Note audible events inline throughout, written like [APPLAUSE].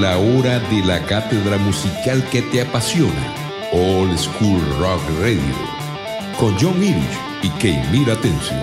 la hora de la cátedra musical que te apasiona, All School Rock Radio, con John Irish y Keimira Atención.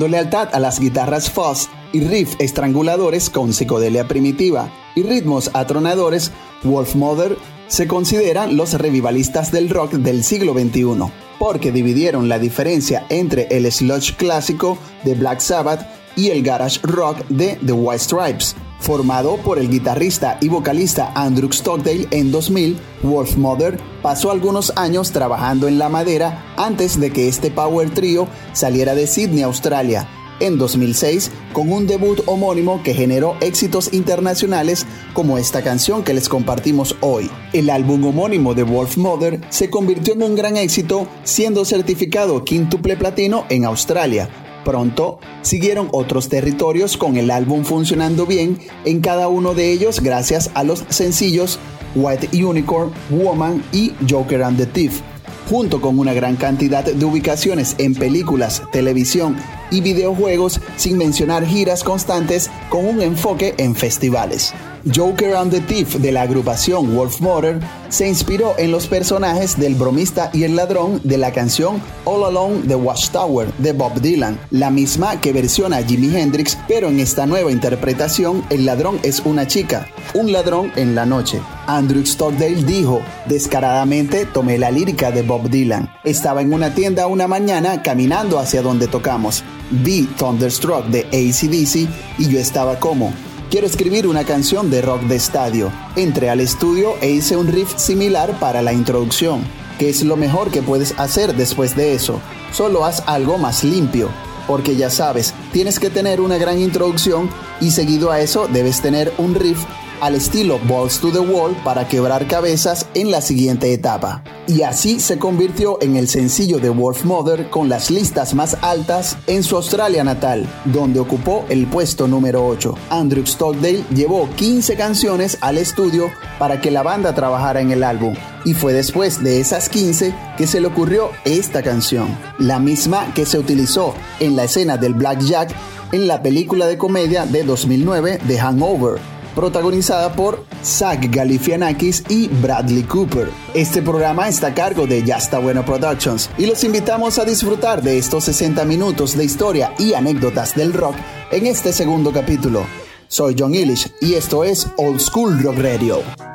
Lealtad a las guitarras fuzz y riff estranguladores con psicodelia primitiva y ritmos atronadores, Wolfmother se consideran los revivalistas del rock del siglo XXI, porque dividieron la diferencia entre el sludge clásico de Black Sabbath y el garage rock de The White Stripes Formado por el guitarrista y vocalista Andrew Stockdale en 2000, Wolf Mother pasó algunos años trabajando en la madera antes de que este power trio saliera de Sydney, Australia, en 2006 con un debut homónimo que generó éxitos internacionales como esta canción que les compartimos hoy. El álbum homónimo de Wolf Mother se convirtió en un gran éxito siendo certificado quíntuple platino en Australia. Pronto siguieron otros territorios con el álbum funcionando bien en cada uno de ellos gracias a los sencillos White Unicorn, Woman y Joker and the Thief junto con una gran cantidad de ubicaciones en películas, televisión y videojuegos, sin mencionar giras constantes con un enfoque en festivales. Joker and the Thief de la agrupación Wolf Motor se inspiró en los personajes del bromista y el ladrón de la canción All Along the Watchtower de Bob Dylan, la misma que versiona Jimi Hendrix, pero en esta nueva interpretación el ladrón es una chica, un ladrón en la noche. Andrew Stockdale dijo, descaradamente tomé la lírica de Bob Dylan. Estaba en una tienda una mañana caminando hacia donde tocamos. Vi Thunderstruck de ACDC y yo estaba como, Quiero escribir una canción de rock de estadio. Entré al estudio e hice un riff similar para la introducción. ¿Qué es lo mejor que puedes hacer después de eso? Solo haz algo más limpio. Porque ya sabes, tienes que tener una gran introducción y seguido a eso debes tener un riff al estilo Balls to the Wall para quebrar cabezas en la siguiente etapa. Y así se convirtió en el sencillo de Wolf Mother con las listas más altas en su Australia natal, donde ocupó el puesto número 8. Andrew Stockdale llevó 15 canciones al estudio para que la banda trabajara en el álbum, y fue después de esas 15 que se le ocurrió esta canción, la misma que se utilizó en la escena del Blackjack en la película de comedia de 2009 The Hangover protagonizada por Zach Galifianakis y Bradley Cooper. Este programa está a cargo de Ya está bueno Productions y los invitamos a disfrutar de estos 60 minutos de historia y anécdotas del rock en este segundo capítulo. Soy John Illich y esto es Old School Rock Radio.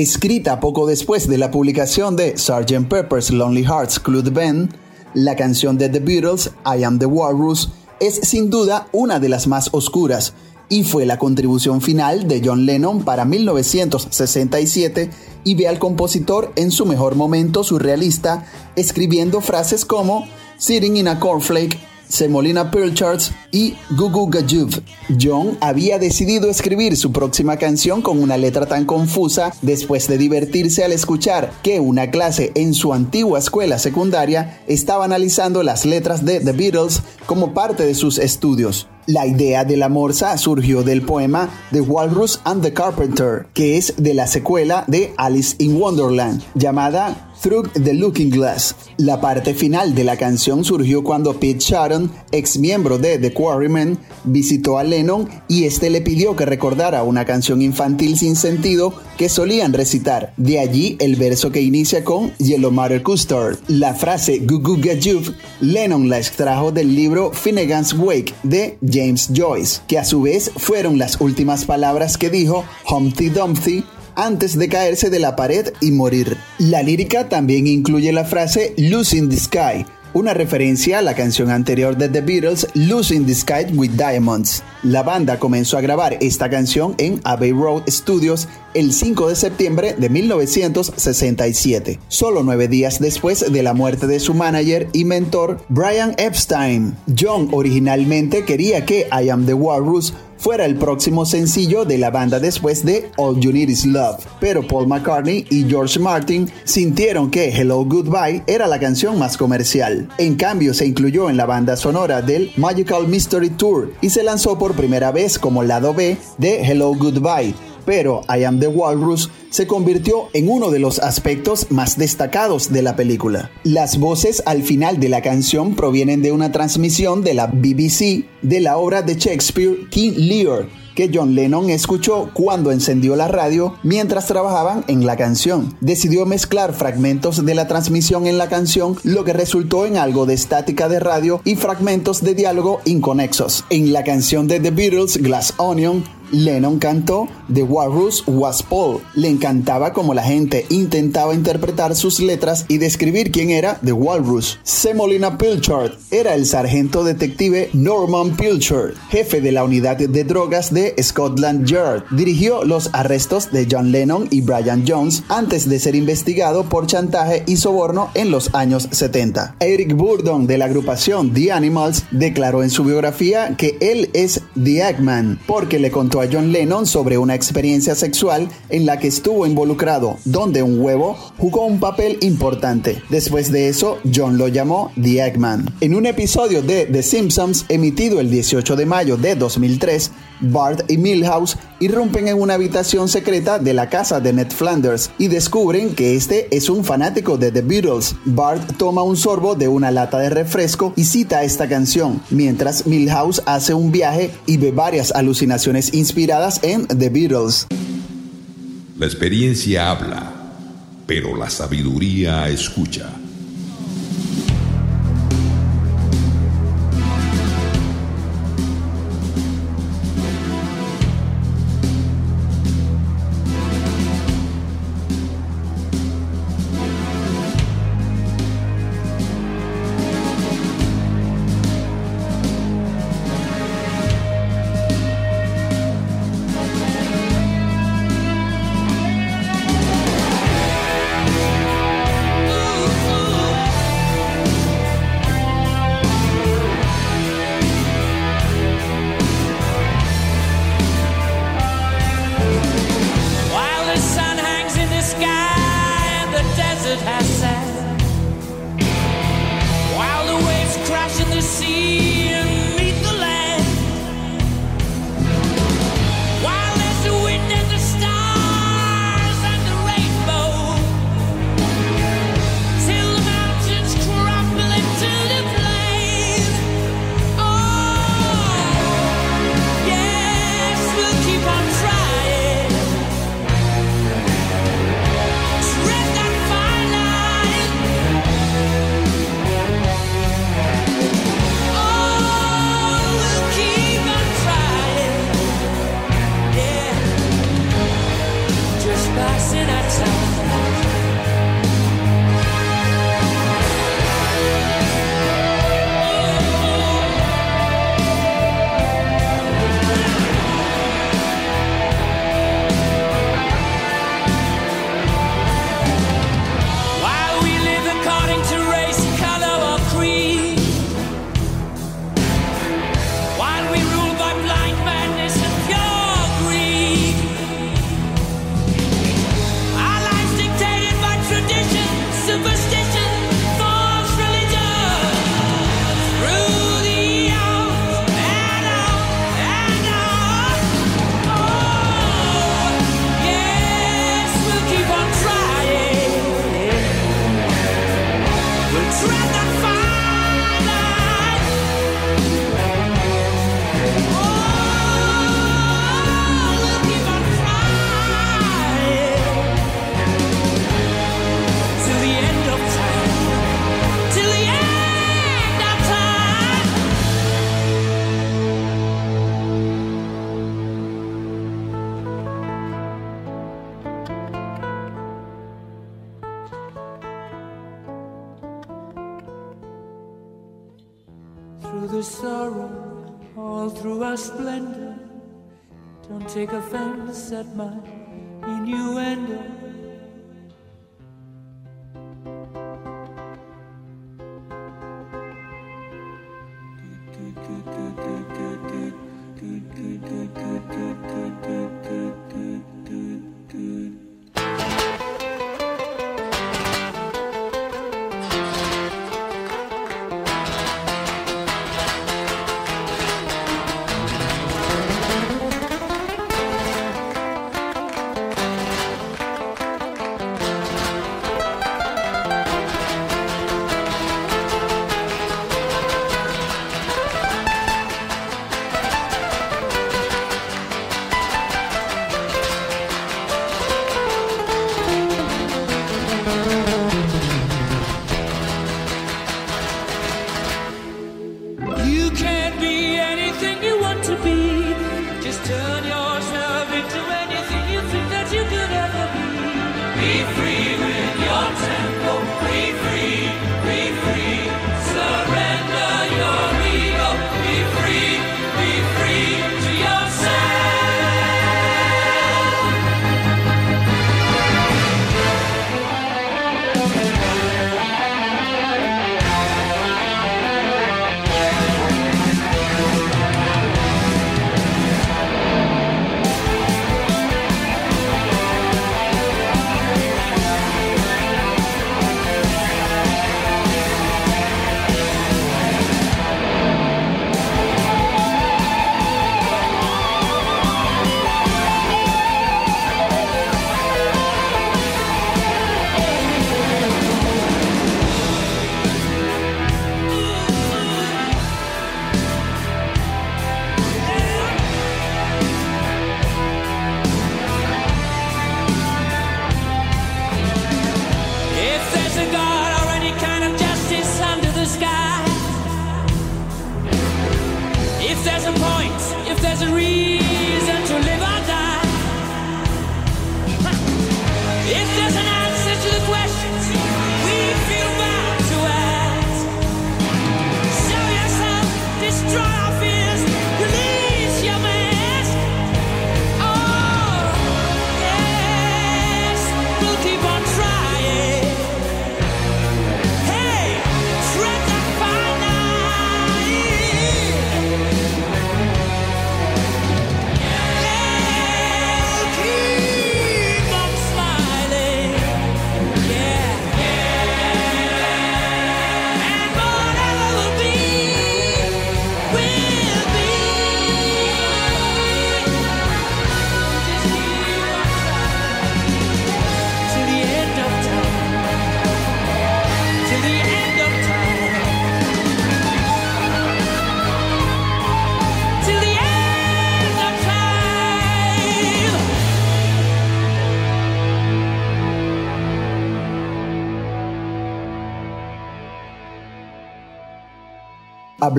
Escrita poco después de la publicación de Sgt. Pepper's Lonely Hearts Club Band, la canción de The Beatles, I Am the Walrus, es sin duda una de las más oscuras y fue la contribución final de John Lennon para 1967 y ve al compositor en su mejor momento surrealista escribiendo frases como Sitting in a Cornflake Semolina Charts y Gugu Gajuv. John había decidido escribir su próxima canción con una letra tan confusa después de divertirse al escuchar que una clase en su antigua escuela secundaria estaba analizando las letras de The Beatles como parte de sus estudios. La idea de la morsa surgió del poema The Walrus and the Carpenter, que es de la secuela de Alice in Wonderland, llamada Through the Looking Glass. La parte final de la canción surgió cuando Pete Sharon, ex miembro de The Quarrymen, visitó a Lennon y este le pidió que recordara una canción infantil sin sentido que solían recitar. De allí el verso que inicia con Yellow Matter Custard. La frase Goo Gajuv, Lennon la extrajo del libro Finnegan's Wake de James Joyce, que a su vez fueron las últimas palabras que dijo Humpty Dumpty antes de caerse de la pared y morir. La lírica también incluye la frase Losing the Sky, una referencia a la canción anterior de The Beatles, Losing the Sky with Diamonds. La banda comenzó a grabar esta canción en Abbey Road Studios el 5 de septiembre de 1967, solo nueve días después de la muerte de su manager y mentor Brian Epstein. John originalmente quería que I Am the Walrus fuera el próximo sencillo de la banda después de All You Need Is Love, pero Paul McCartney y George Martin sintieron que Hello Goodbye era la canción más comercial. En cambio, se incluyó en la banda sonora del Magical Mystery Tour y se lanzó por primera vez como lado B de Hello Goodbye, pero I Am the Walrus se convirtió en uno de los aspectos más destacados de la película. Las voces al final de la canción provienen de una transmisión de la BBC de la obra de Shakespeare King Lear, que John Lennon escuchó cuando encendió la radio mientras trabajaban en la canción. Decidió mezclar fragmentos de la transmisión en la canción, lo que resultó en algo de estática de radio y fragmentos de diálogo inconexos. En la canción de The Beatles, Glass Onion, Lennon cantó The Walrus Was Paul. Le encantaba como la gente intentaba interpretar sus letras y describir quién era The Walrus. Semolina Pilchard era el sargento detective Norman Pilchard, jefe de la unidad de drogas de Scotland Yard. Dirigió los arrestos de John Lennon y Brian Jones antes de ser investigado por chantaje y soborno en los años 70. Eric Burdon de la agrupación The Animals declaró en su biografía que él es The Eggman porque le contó a John Lennon sobre una experiencia sexual en la que estuvo involucrado, donde un huevo jugó un papel importante. Después de eso, John lo llamó The Eggman. En un episodio de The Simpsons emitido el 18 de mayo de 2003, Bart y Milhouse irrumpen en una habitación secreta de la casa de Ned Flanders y descubren que este es un fanático de The Beatles. Bart toma un sorbo de una lata de refresco y cita esta canción, mientras Milhouse hace un viaje y ve varias alucinaciones inspiradas en The Beatles. La experiencia habla, pero la sabiduría escucha.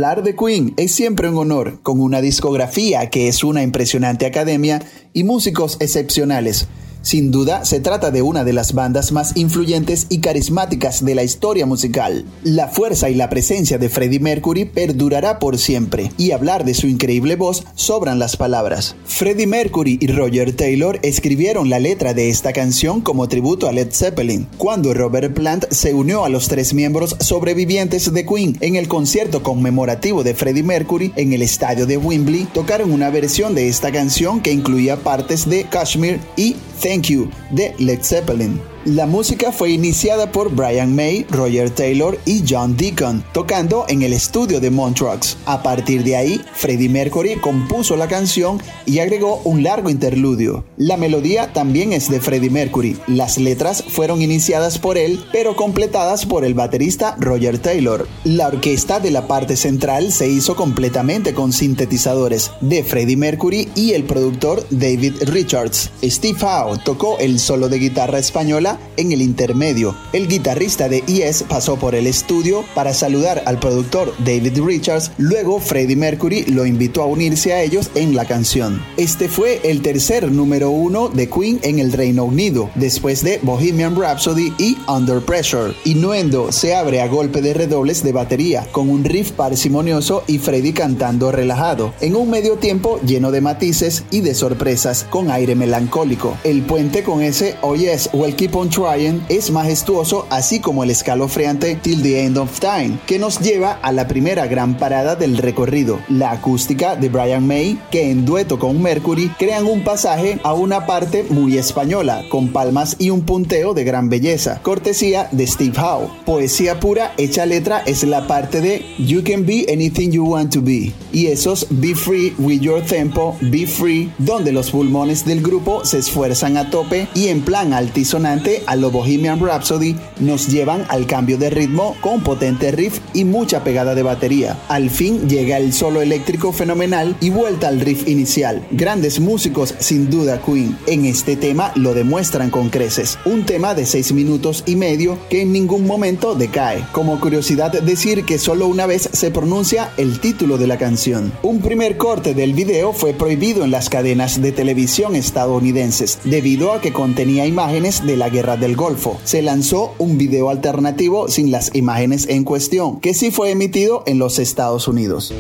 Hablar de Queen es siempre un honor, con una discografía que es una impresionante academia y músicos excepcionales. Sin duda, se trata de una de las bandas más influyentes y carismáticas de la historia musical. La fuerza y la presencia de Freddie Mercury perdurará por siempre, y hablar de su increíble voz sobran las palabras. Freddie Mercury y Roger Taylor escribieron la letra de esta canción como tributo a Led Zeppelin, cuando Robert Plant se unió a los tres miembros sobrevivientes de Queen en el concierto conmemorativo de Freddie Mercury en el estadio de Wembley, tocaron una versión de esta canción que incluía partes de Kashmir y Thank You de Led Zeppelin. La música fue iniciada por Brian May, Roger Taylor y John Deacon, tocando en el estudio de Montreux. A partir de ahí, Freddie Mercury compuso la canción y agregó un largo interludio. La melodía también es de Freddie Mercury. Las letras fueron iniciadas por él, pero completadas por el baterista Roger Taylor. La orquesta de la parte central se hizo completamente con sintetizadores de Freddie Mercury y el productor David Richards. Steve Howe tocó el solo de guitarra española en el intermedio. El guitarrista de Yes pasó por el estudio para saludar al productor David Richards, luego Freddie Mercury lo invitó a unirse a ellos en la canción. Este fue el tercer número uno de Queen en el Reino Unido, después de Bohemian Rhapsody y Under Pressure. Innuendo se abre a golpe de redobles de batería, con un riff parsimonioso y Freddie cantando relajado, en un medio tiempo lleno de matices y de sorpresas, con aire melancólico. El puente con ese Oh Yes, Well Keep on Trying es majestuoso, así como el escalofriante Till the End of Time, que nos lleva a la primera gran parada del recorrido, la acústica de Brian May, que en dueto con Mercury crean un pasaje a una parte muy española, con palmas y un punteo de gran belleza, cortesía de Steve Howe. Poesía pura hecha letra es la parte de You Can Be Anything You Want to Be, y esos Be Free with Your Tempo, Be Free, donde los pulmones del grupo se esfuerzan a tope y en plan altisonante a lo Bohemian Rhapsody nos llevan al cambio de ritmo con potente riff y mucha pegada de batería. Al fin llega el solo eléctrico fenomenal y vuelta al riff inicial. Grandes músicos sin duda Queen. En este tema lo demuestran con creces. Un tema de 6 minutos y medio que en ningún momento decae. Como curiosidad decir que solo una vez se pronuncia el título de la canción. Un primer corte del video fue prohibido en las cadenas de televisión estadounidenses debido a que contenía imágenes de la guerra del Golfo. Se lanzó un video alternativo sin las imágenes en cuestión, que sí fue emitido en los Estados Unidos.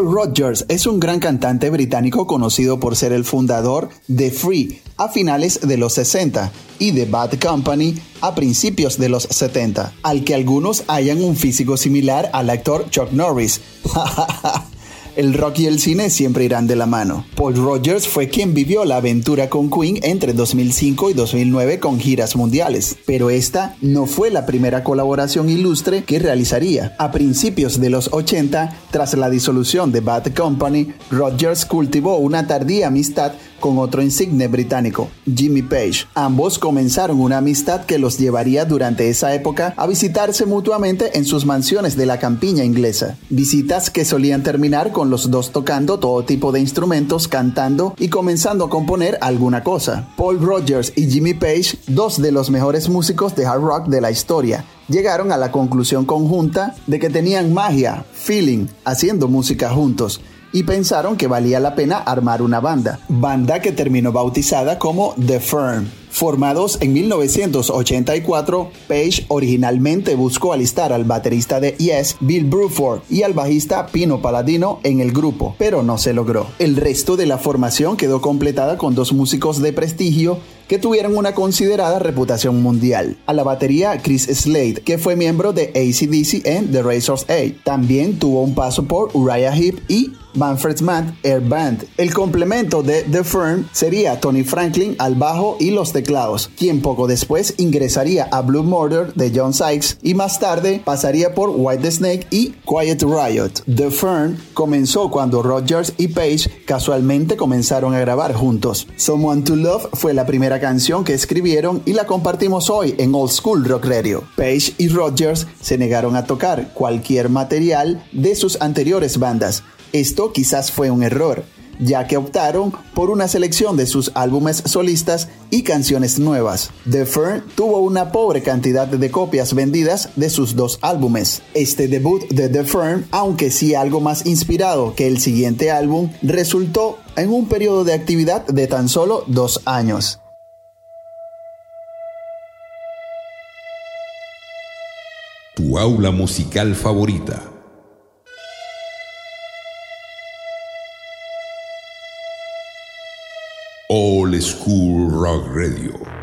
Paul Rogers es un gran cantante británico conocido por ser el fundador de Free a finales de los 60 y de Bad Company a principios de los 70, al que algunos hayan un físico similar al actor Chuck Norris. [LAUGHS] El rock y el cine siempre irán de la mano. Paul Rogers fue quien vivió la aventura con Queen entre 2005 y 2009 con giras mundiales, pero esta no fue la primera colaboración ilustre que realizaría. A principios de los 80, tras la disolución de Bad Company, Rogers cultivó una tardía amistad con otro insigne británico, Jimmy Page. Ambos comenzaron una amistad que los llevaría durante esa época a visitarse mutuamente en sus mansiones de la campiña inglesa. Visitas que solían terminar con los dos tocando todo tipo de instrumentos, cantando y comenzando a componer alguna cosa. Paul Rogers y Jimmy Page, dos de los mejores músicos de hard rock de la historia, llegaron a la conclusión conjunta de que tenían magia, feeling, haciendo música juntos y pensaron que valía la pena armar una banda, banda que terminó bautizada como The Firm. Formados en 1984, Page originalmente buscó alistar al baterista de Yes, Bill Bruford, y al bajista Pino Paladino en el grupo, pero no se logró. El resto de la formación quedó completada con dos músicos de prestigio que tuvieron una considerada reputación mundial. A la batería Chris Slade, que fue miembro de ACDC en The Razor's Edge. También tuvo un paso por Uriah Heep y Manfred Mann Air Band. El complemento de The Firm sería Tony Franklin al bajo y los teclados, quien poco después ingresaría a Blue Murder de John Sykes y más tarde pasaría por White Snake y Quiet Riot. The Firm comenzó cuando Rogers y Page casualmente comenzaron a grabar juntos. Someone to Love fue la primera canción que escribieron y la compartimos hoy en Old School Rock Radio. Page y Rogers se negaron a tocar cualquier material de sus anteriores bandas. Esto quizás fue un error, ya que optaron por una selección de sus álbumes solistas y canciones nuevas. The Fern tuvo una pobre cantidad de copias vendidas de sus dos álbumes. Este debut de The Fern, aunque sí algo más inspirado que el siguiente álbum, resultó en un periodo de actividad de tan solo dos años. Tu aula musical favorita. Old School Rock Radio.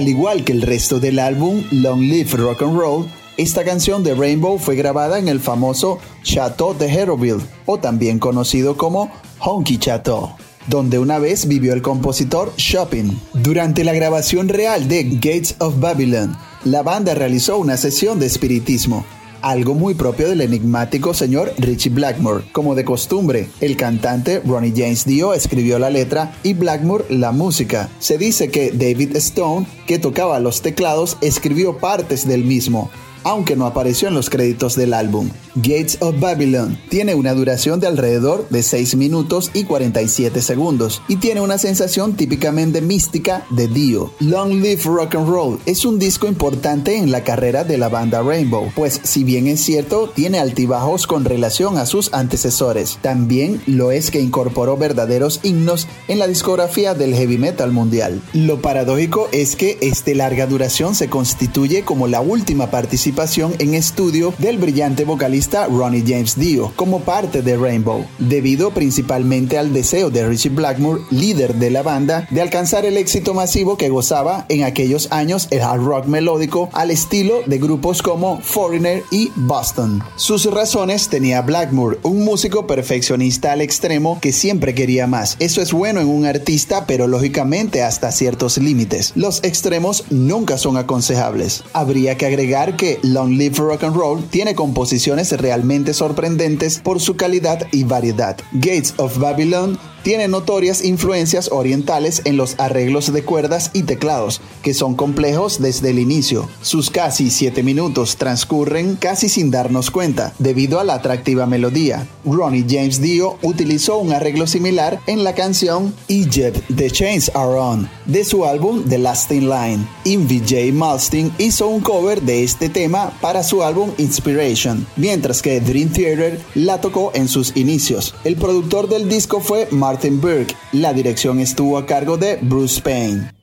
Al igual que el resto del álbum Long Live Rock and Roll, esta canción de Rainbow fue grabada en el famoso Chateau de Hérouville, o también conocido como Honky Chateau, donde una vez vivió el compositor Chopin. Durante la grabación real de Gates of Babylon, la banda realizó una sesión de espiritismo, algo muy propio del enigmático señor Richie Blackmore. Como de costumbre, el cantante Ronnie James Dio escribió la letra y Blackmore la música. Se dice que David Stone, que tocaba los teclados, escribió partes del mismo, aunque no apareció en los créditos del álbum. Gates of Babylon tiene una duración de alrededor de 6 minutos y 47 segundos y tiene una sensación típicamente mística de Dio. Long Live Rock and Roll es un disco importante en la carrera de la banda Rainbow, pues si bien es cierto, tiene altibajos con relación a sus antecesores, también lo es que incorporó verdaderos himnos en la discografía del heavy metal mundial. Lo paradójico es que este larga duración se constituye como la última participación en estudio del brillante vocalista Ronnie James Dio como parte de Rainbow, debido principalmente al deseo de Richie Blackmore, líder de la banda, de alcanzar el éxito masivo que gozaba en aquellos años el hard rock melódico al estilo de grupos como Foreigner y Boston. Sus razones tenía Blackmore, un músico perfeccionista al extremo que siempre quería más. Eso es bueno en un artista, pero lógicamente hasta ciertos límites. Los extremos nunca son aconsejables. Habría que agregar que Long Live Rock and Roll tiene composiciones realmente sorprendentes por su calidad y variedad. Gates of Babylon tiene notorias influencias orientales en los arreglos de cuerdas y teclados, que son complejos desde el inicio. Sus casi 7 minutos transcurren casi sin darnos cuenta, debido a la atractiva melodía. Ronnie James Dio utilizó un arreglo similar en la canción Egypt The Chains Are On, de su álbum The Lasting Line. Invy J. Malstein hizo un cover de este tema para su álbum Inspiration, mientras que Dream Theater la tocó en sus inicios. El productor del disco fue Martin Burke. La dirección estuvo a cargo de Bruce Payne.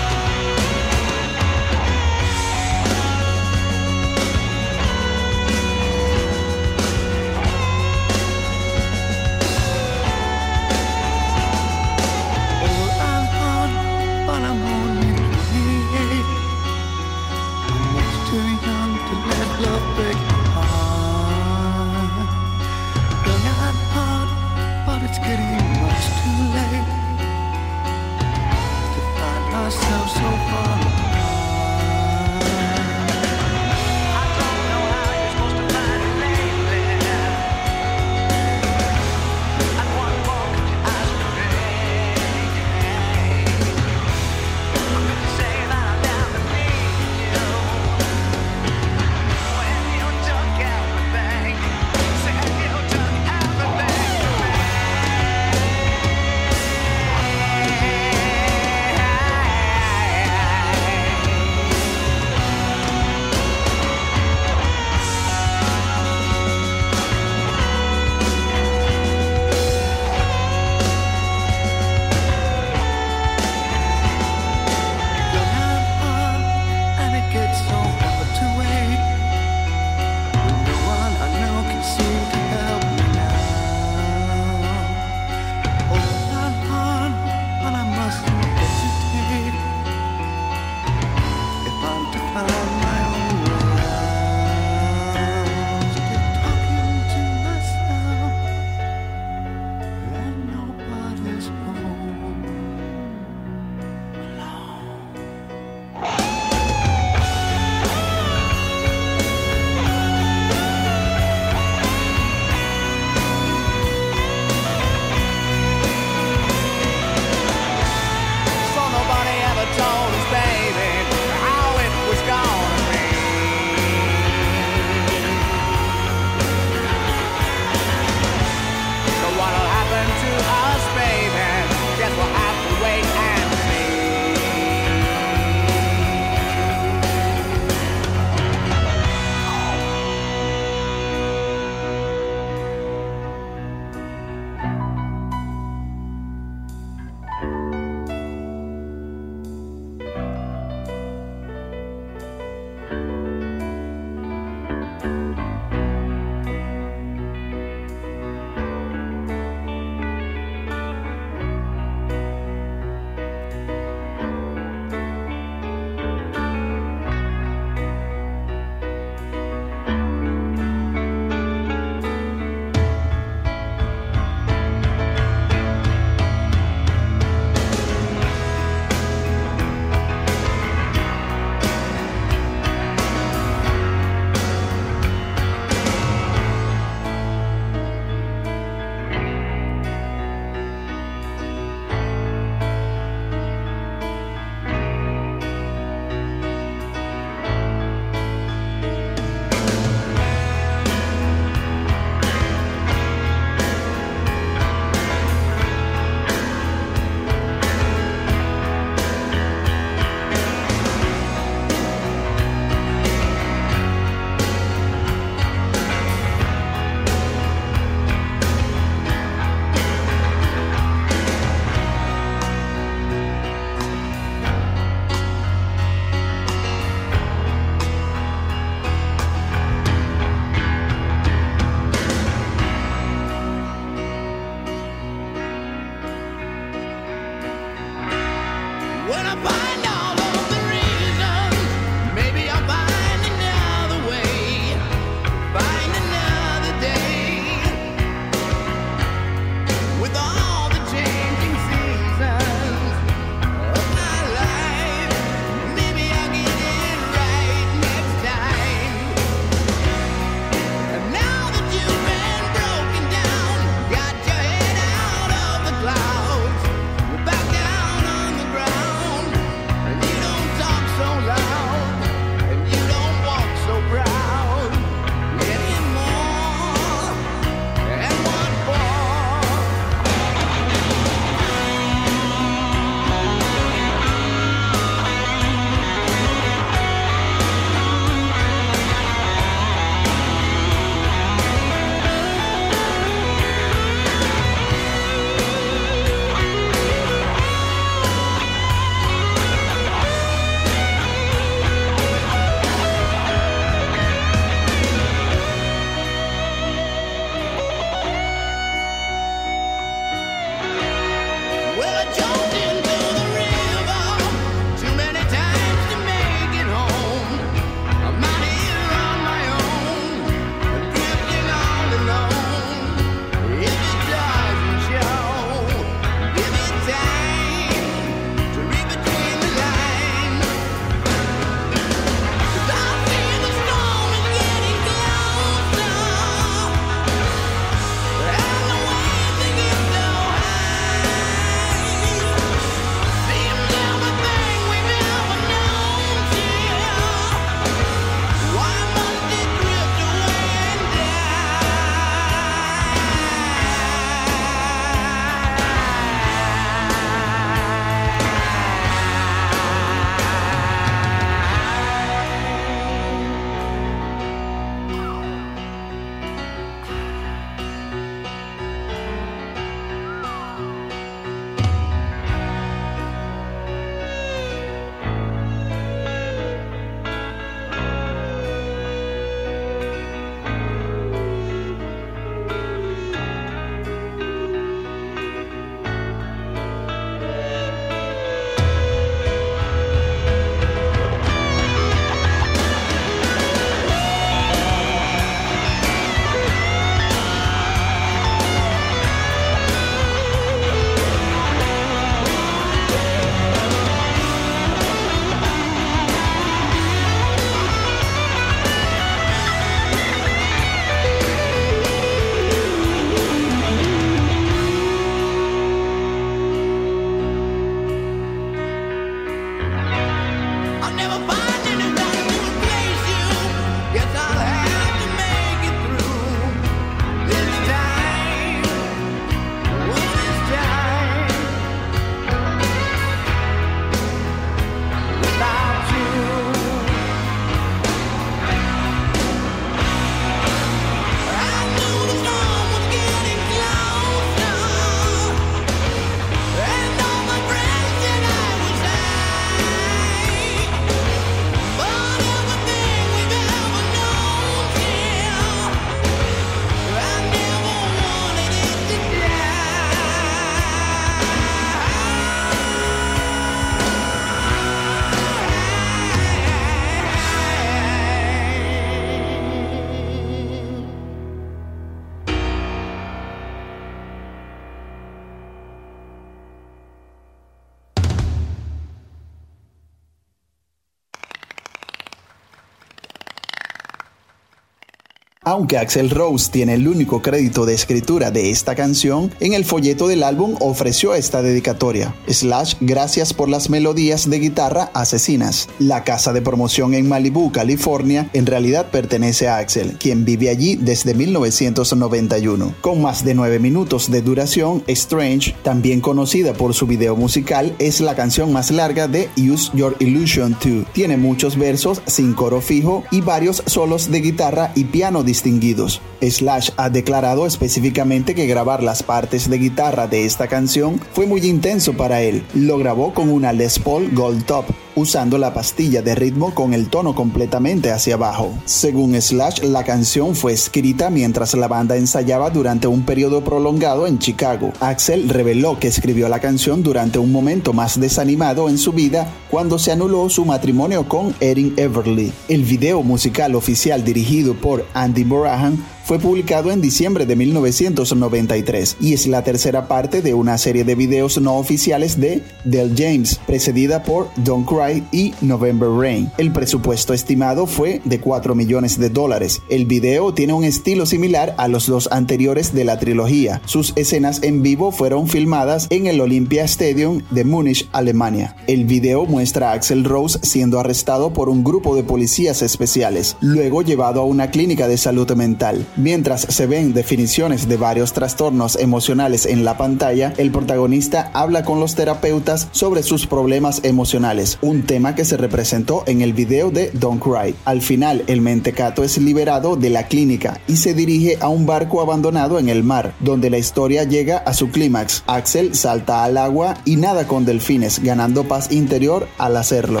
Aunque Axel Rose tiene el único crédito de escritura de esta canción, en el folleto del álbum ofreció esta dedicatoria. Slash, gracias por las melodías de guitarra asesinas. La casa de promoción en Malibu, California, en realidad pertenece a Axel, quien vive allí desde 1991. Con más de 9 minutos de duración, Strange, también conocida por su video musical, es la canción más larga de Use Your Illusion 2. Tiene muchos versos sin coro fijo y varios solos de guitarra y piano distinguidos. Slash ha declarado específicamente que grabar las partes de guitarra de esta canción fue muy intenso para él. Lo grabó con una Les Paul Gold Top, usando la pastilla de ritmo con el tono completamente hacia abajo. Según Slash, la canción fue escrita mientras la banda ensayaba durante un periodo prolongado en Chicago. Axel reveló que escribió la canción durante un momento más desanimado en su vida cuando se anuló su matrimonio con Erin Everly. El video musical oficial dirigido por Andy Morahan fue publicado en diciembre de 1993 y es la tercera parte de una serie de videos no oficiales de Del James, precedida por Don't Cry y November Rain. El presupuesto estimado fue de 4 millones de dólares. El video tiene un estilo similar a los dos anteriores de la trilogía. Sus escenas en vivo fueron filmadas en el Olympia Stadium de Múnich, Alemania. El video muestra a Axel Rose siendo arrestado por un grupo de policías especiales, luego llevado a una clínica de salud mental. Mientras se ven definiciones de varios trastornos emocionales en la pantalla, el protagonista habla con los terapeutas sobre sus problemas emocionales, un tema que se representó en el video de Don't Cry. Al final, el mentecato es liberado de la clínica y se dirige a un barco abandonado en el mar, donde la historia llega a su clímax. Axel salta al agua y nada con delfines, ganando paz interior al hacerlo.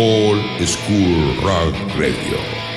All School Rock Radio.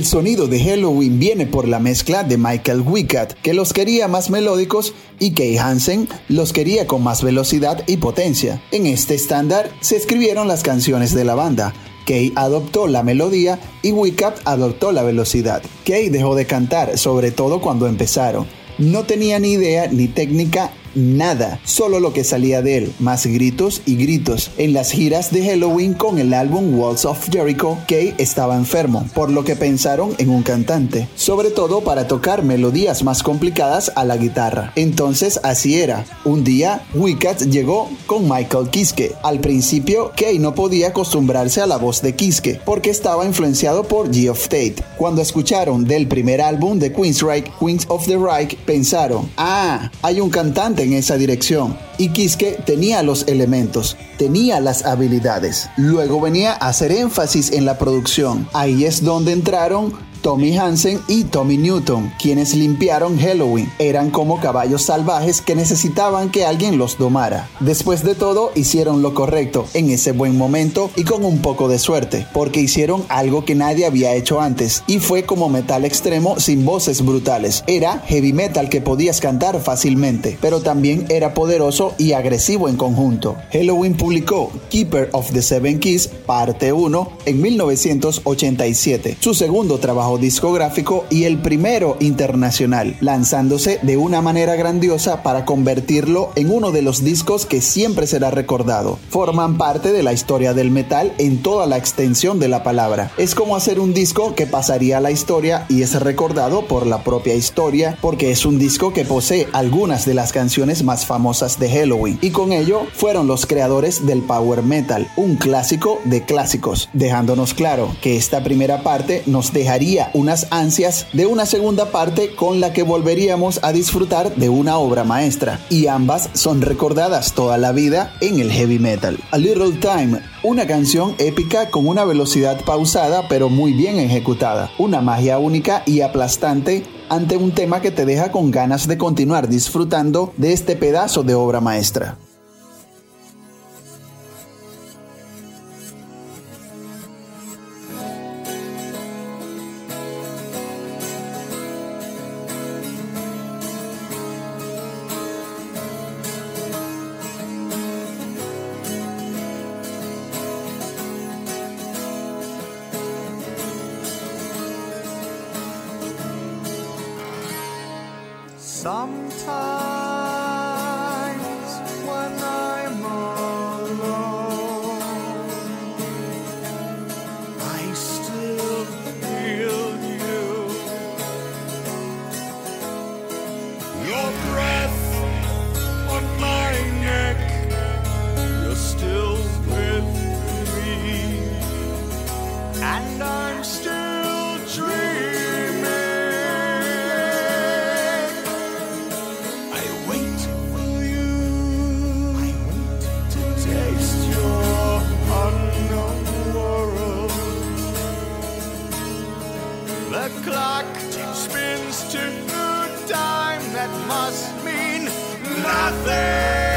El sonido de Halloween viene por la mezcla de Michael Wicat, que los quería más melódicos, y Kay Hansen los quería con más velocidad y potencia. En este estándar se escribieron las canciones de la banda. Kay adoptó la melodía y Wicat adoptó la velocidad. Kay dejó de cantar, sobre todo cuando empezaron. No tenía ni idea ni técnica nada, solo lo que salía de él, más gritos y gritos. En las giras de Halloween con el álbum Walls of Jericho, Kay estaba enfermo, por lo que pensaron en un cantante, sobre todo para tocar melodías más complicadas a la guitarra. Entonces así era. Un día, Wicat llegó con Michael Kiske. Al principio, Kay no podía acostumbrarse a la voz de Kiske, porque estaba influenciado por Geoff Tate. Cuando escucharon del primer álbum de Queensryche, Queens of the Reich, pensaron, ah, hay un cantante en esa dirección. Y Kiske tenía los elementos, tenía las habilidades. Luego venía a hacer énfasis en la producción. Ahí es donde entraron Tommy Hansen y Tommy Newton, quienes limpiaron Halloween. Eran como caballos salvajes que necesitaban que alguien los domara. Después de todo, hicieron lo correcto en ese buen momento y con un poco de suerte, porque hicieron algo que nadie había hecho antes, y fue como metal extremo sin voces brutales. Era heavy metal que podías cantar fácilmente, pero también era poderoso y agresivo en conjunto. Halloween publicó Keeper of the Seven Keys, parte 1, en 1987, su segundo trabajo discográfico y el primero internacional, lanzándose de una manera grandiosa para convertirlo en uno de los discos que siempre será recordado. Forman parte de la historia del metal en toda la extensión de la palabra. Es como hacer un disco que pasaría a la historia y es recordado por la propia historia porque es un disco que posee algunas de las canciones más famosas de Halloween y con ello fueron los creadores del power metal, un clásico de clásicos, dejándonos claro que esta primera parte nos dejaría unas ansias de una segunda parte con la que volveríamos a disfrutar de una obra maestra y ambas son recordadas toda la vida en el heavy metal. A Little Time, una canción épica con una velocidad pausada pero muy bien ejecutada, una magia única y aplastante ante un tema que te deja con ganas de continuar disfrutando de este pedazo de obra maestra. Must mean nothing.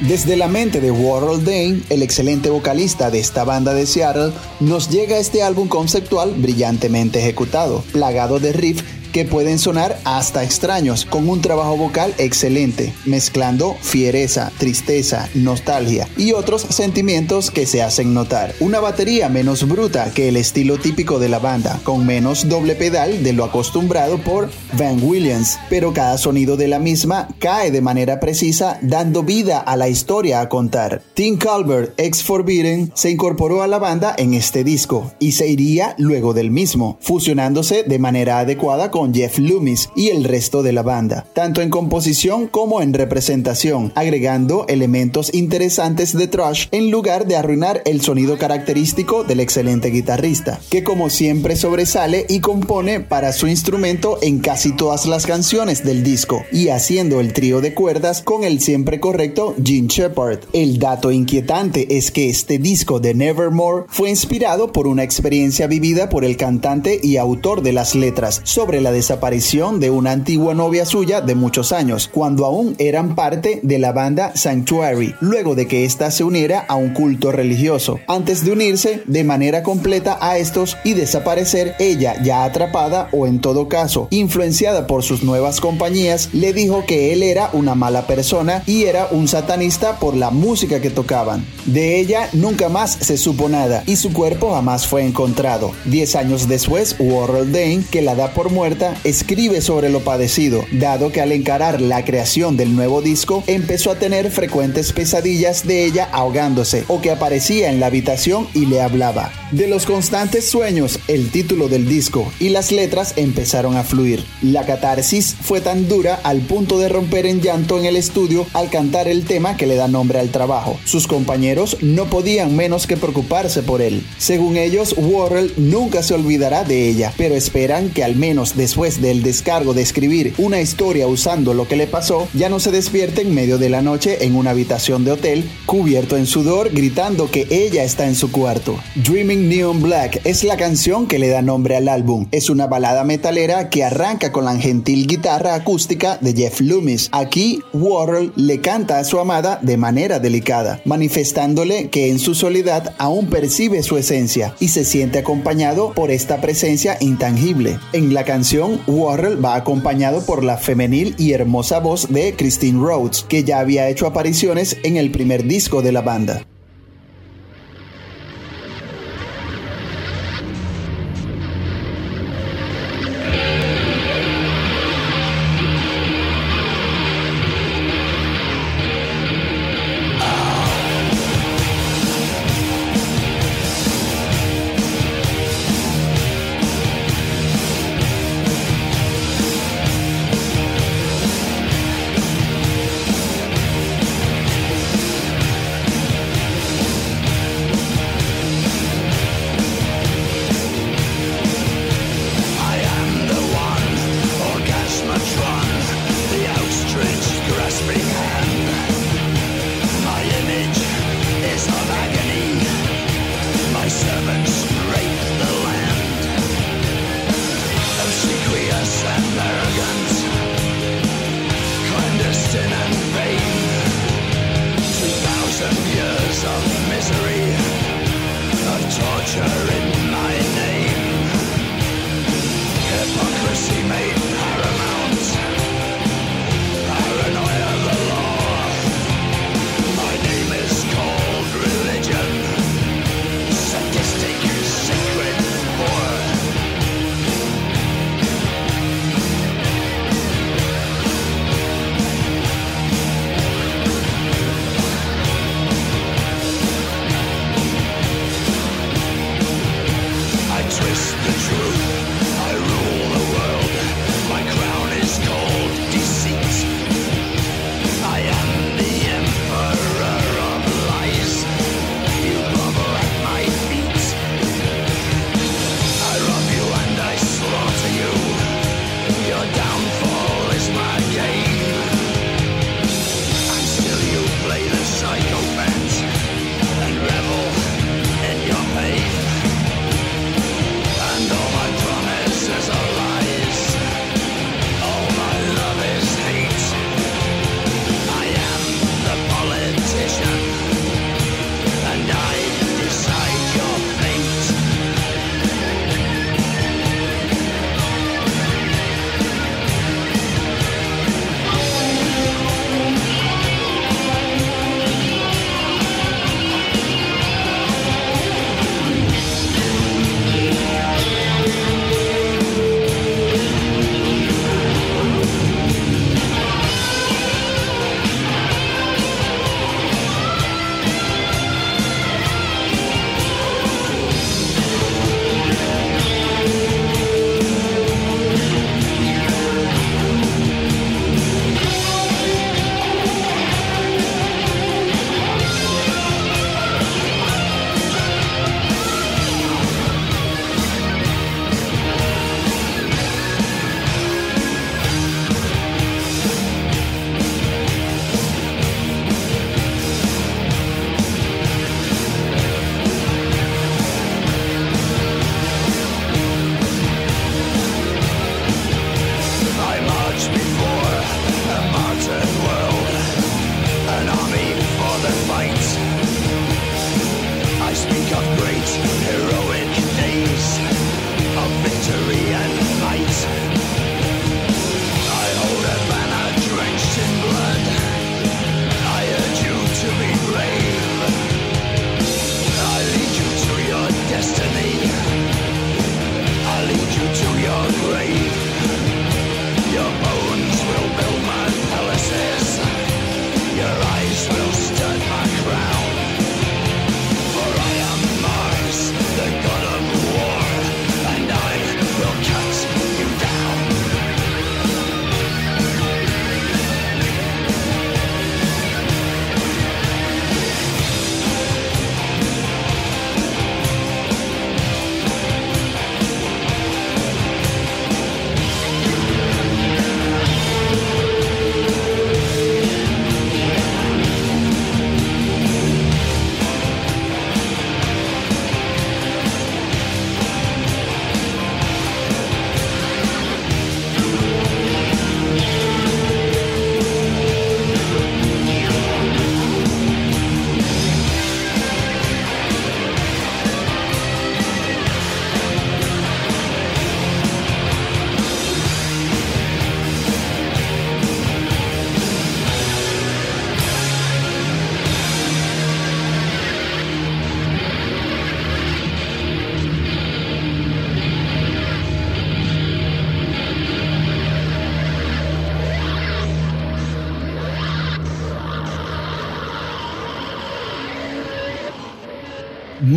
Desde la mente de Warhol Dane, el excelente vocalista de esta banda de Seattle, nos llega este álbum conceptual brillantemente ejecutado, plagado de riff que pueden sonar hasta extraños, con un trabajo vocal excelente, mezclando fiereza, tristeza, nostalgia y otros sentimientos que se hacen notar. Una batería menos bruta que el estilo típico de la banda, con menos doble pedal de lo acostumbrado por Van Williams, pero cada sonido de la misma cae de manera precisa, dando vida a la historia a contar. Tim Calvert, ex Forbidden, se incorporó a la banda en este disco y se iría luego del mismo, fusionándose de manera adecuada con Jeff Loomis y el resto de la banda, tanto en composición como en representación, agregando elementos interesantes de thrash en lugar de arruinar el sonido característico del excelente guitarrista, que como siempre sobresale y compone para su instrumento en casi todas las canciones del disco, y haciendo el trío de cuerdas con el siempre correcto Gene Shepard. El dato inquietante es que este disco de Nevermore fue inspirado por una experiencia vivida por el cantante y autor de las letras sobre la desaparición de una antigua novia suya de muchos años, cuando aún eran parte de la banda Sanctuary, luego de que ésta se uniera a un culto religioso, antes de unirse de manera completa a estos y desaparecer, ella ya atrapada o en todo caso influenciada por sus nuevas compañías, le dijo que él era una mala persona y era un satanista por la música que tocaban. De ella nunca más se supo nada y su cuerpo jamás fue encontrado. Diez años después, Warren Dane, que la da por muerta, escribe sobre lo padecido, dado que al encarar la creación del nuevo disco empezó a tener frecuentes pesadillas de ella ahogándose o que aparecía en la habitación y le hablaba. De los constantes sueños, el título del disco y las letras empezaron a fluir. La catarsis fue tan dura al punto de romper en llanto en el estudio al cantar el tema que le da nombre al trabajo. Sus compañeros no podían menos que preocuparse por él. Según ellos, Warrell nunca se olvidará de ella, pero esperan que al menos de después del descargo de escribir una historia usando lo que le pasó, ya no se despierte en medio de la noche en una habitación de hotel, cubierto en sudor, gritando que ella está en su cuarto. Dreaming Neon Black es la canción que le da nombre al álbum. Es una balada metalera que arranca con la gentil guitarra acústica de Jeff Loomis. Aquí, Warhol le canta a su amada de manera delicada, manifestándole que en su soledad aún percibe su esencia y se siente acompañado por esta presencia intangible. En la canción, Warhol va acompañado por la femenil y hermosa voz de Christine Rhodes, que ya había hecho apariciones en el primer disco de la banda.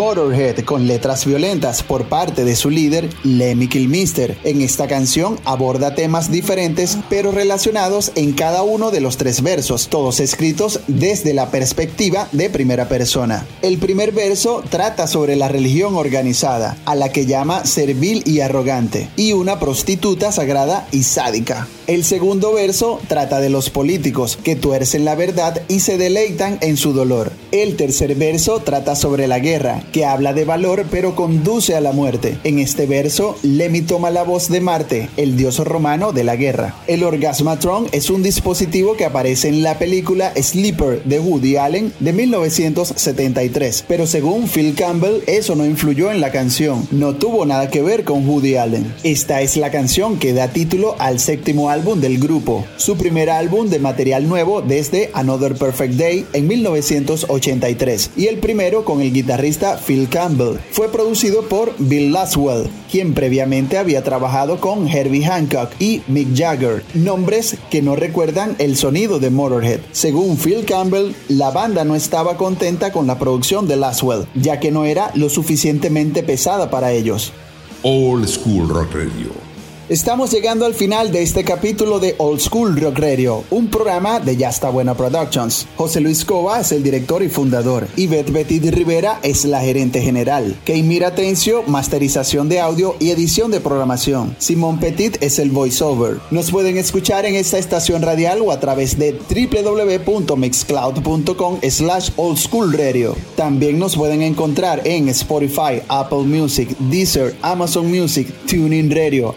Motorhead con letras violentas por parte de su líder Lemmy Kilmister. En esta canción aborda temas diferentes pero relacionados en cada uno de los tres versos, todos escritos desde la perspectiva de primera persona. El primer verso trata sobre la religión organizada, a la que llama servil y arrogante, y una prostituta sagrada y sádica. El segundo verso trata de los políticos que tuercen la verdad y se deleitan en su dolor. El tercer verso trata sobre la guerra, que habla de valor pero conduce a la muerte. En este verso, Lemmy toma la voz de Marte, el dios romano de la guerra. El Orgasmatron es un dispositivo que aparece en la película Sleeper de Woody Allen de 1973, pero según Phil Campbell, eso no influyó en la canción, no tuvo nada que ver con Woody Allen. Esta es la canción que da título al séptimo álbum del grupo, su primer álbum de material nuevo desde Another Perfect Day en 1983 y el primero con el guitarrista Phil Campbell. Fue producido por Bill Laswell, quien previamente había trabajado con Herbie Hancock y Mick Jagger, nombres que no recuerdan el sonido de Motorhead. Según Phil Campbell, la banda no estaba contenta con la producción de Laswell, ya que no era lo suficientemente pesada para ellos. Old School Rock Radio. Estamos llegando al final de este capítulo de Old School Rock Radio, un programa de Ya está Buena Productions. José Luis Cova es el director y fundador. Yvette Petit Rivera es la gerente general. Keimira Tencio, masterización de audio y edición de programación. Simón Petit es el voiceover. Nos pueden escuchar en esta estación radial o a través de www.mixcloud.com slash Old School. También nos pueden encontrar en Spotify, Apple Music, Deezer, Amazon Music, TuneIn Radio,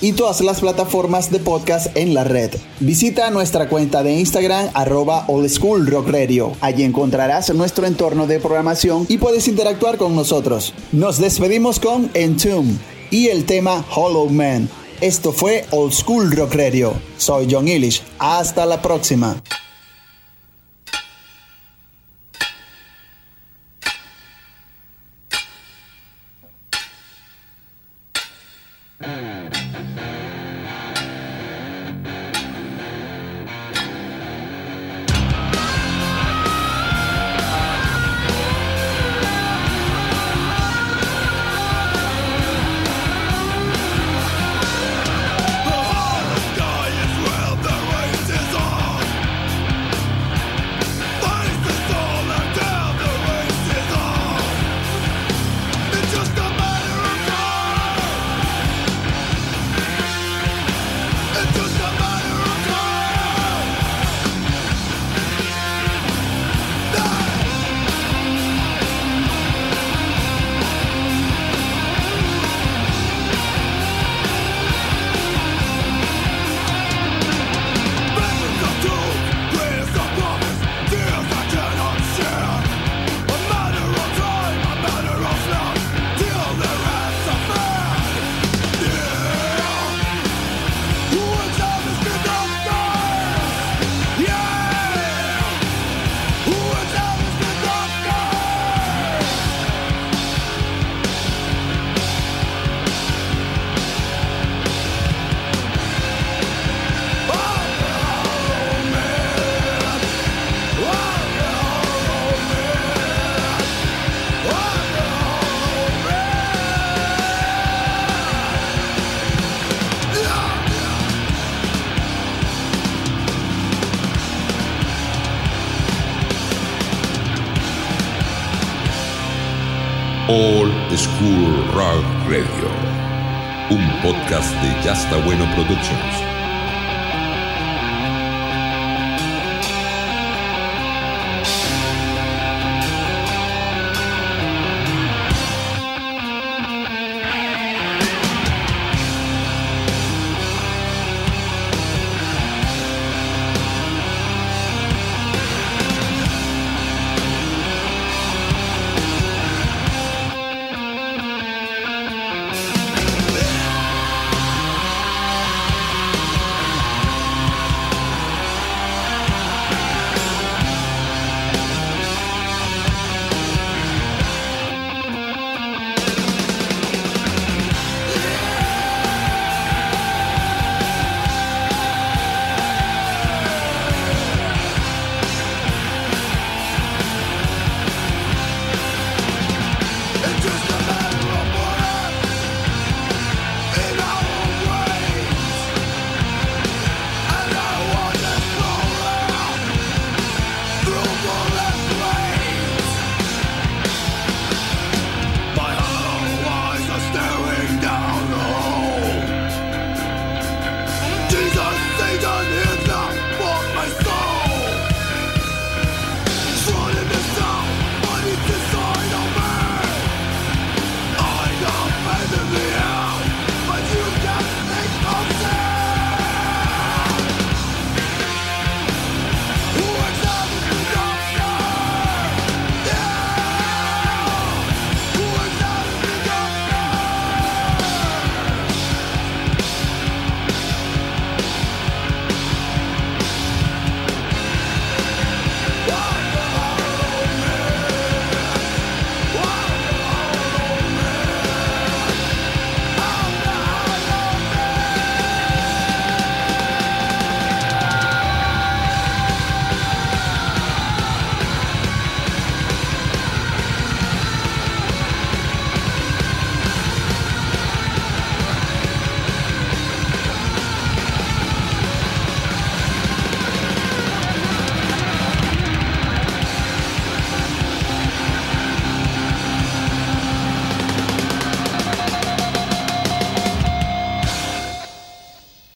y todas las plataformas de podcast en la red. Visita nuestra cuenta de Instagram arroba Old School Rock Radio. Allí encontrarás nuestro entorno de programación y puedes interactuar con nosotros. Nos despedimos con Entomb y el tema Hollow Man. Esto fue Old School Rock Radio. Soy John Illich. Hasta la próxima. Ya está bueno Productions.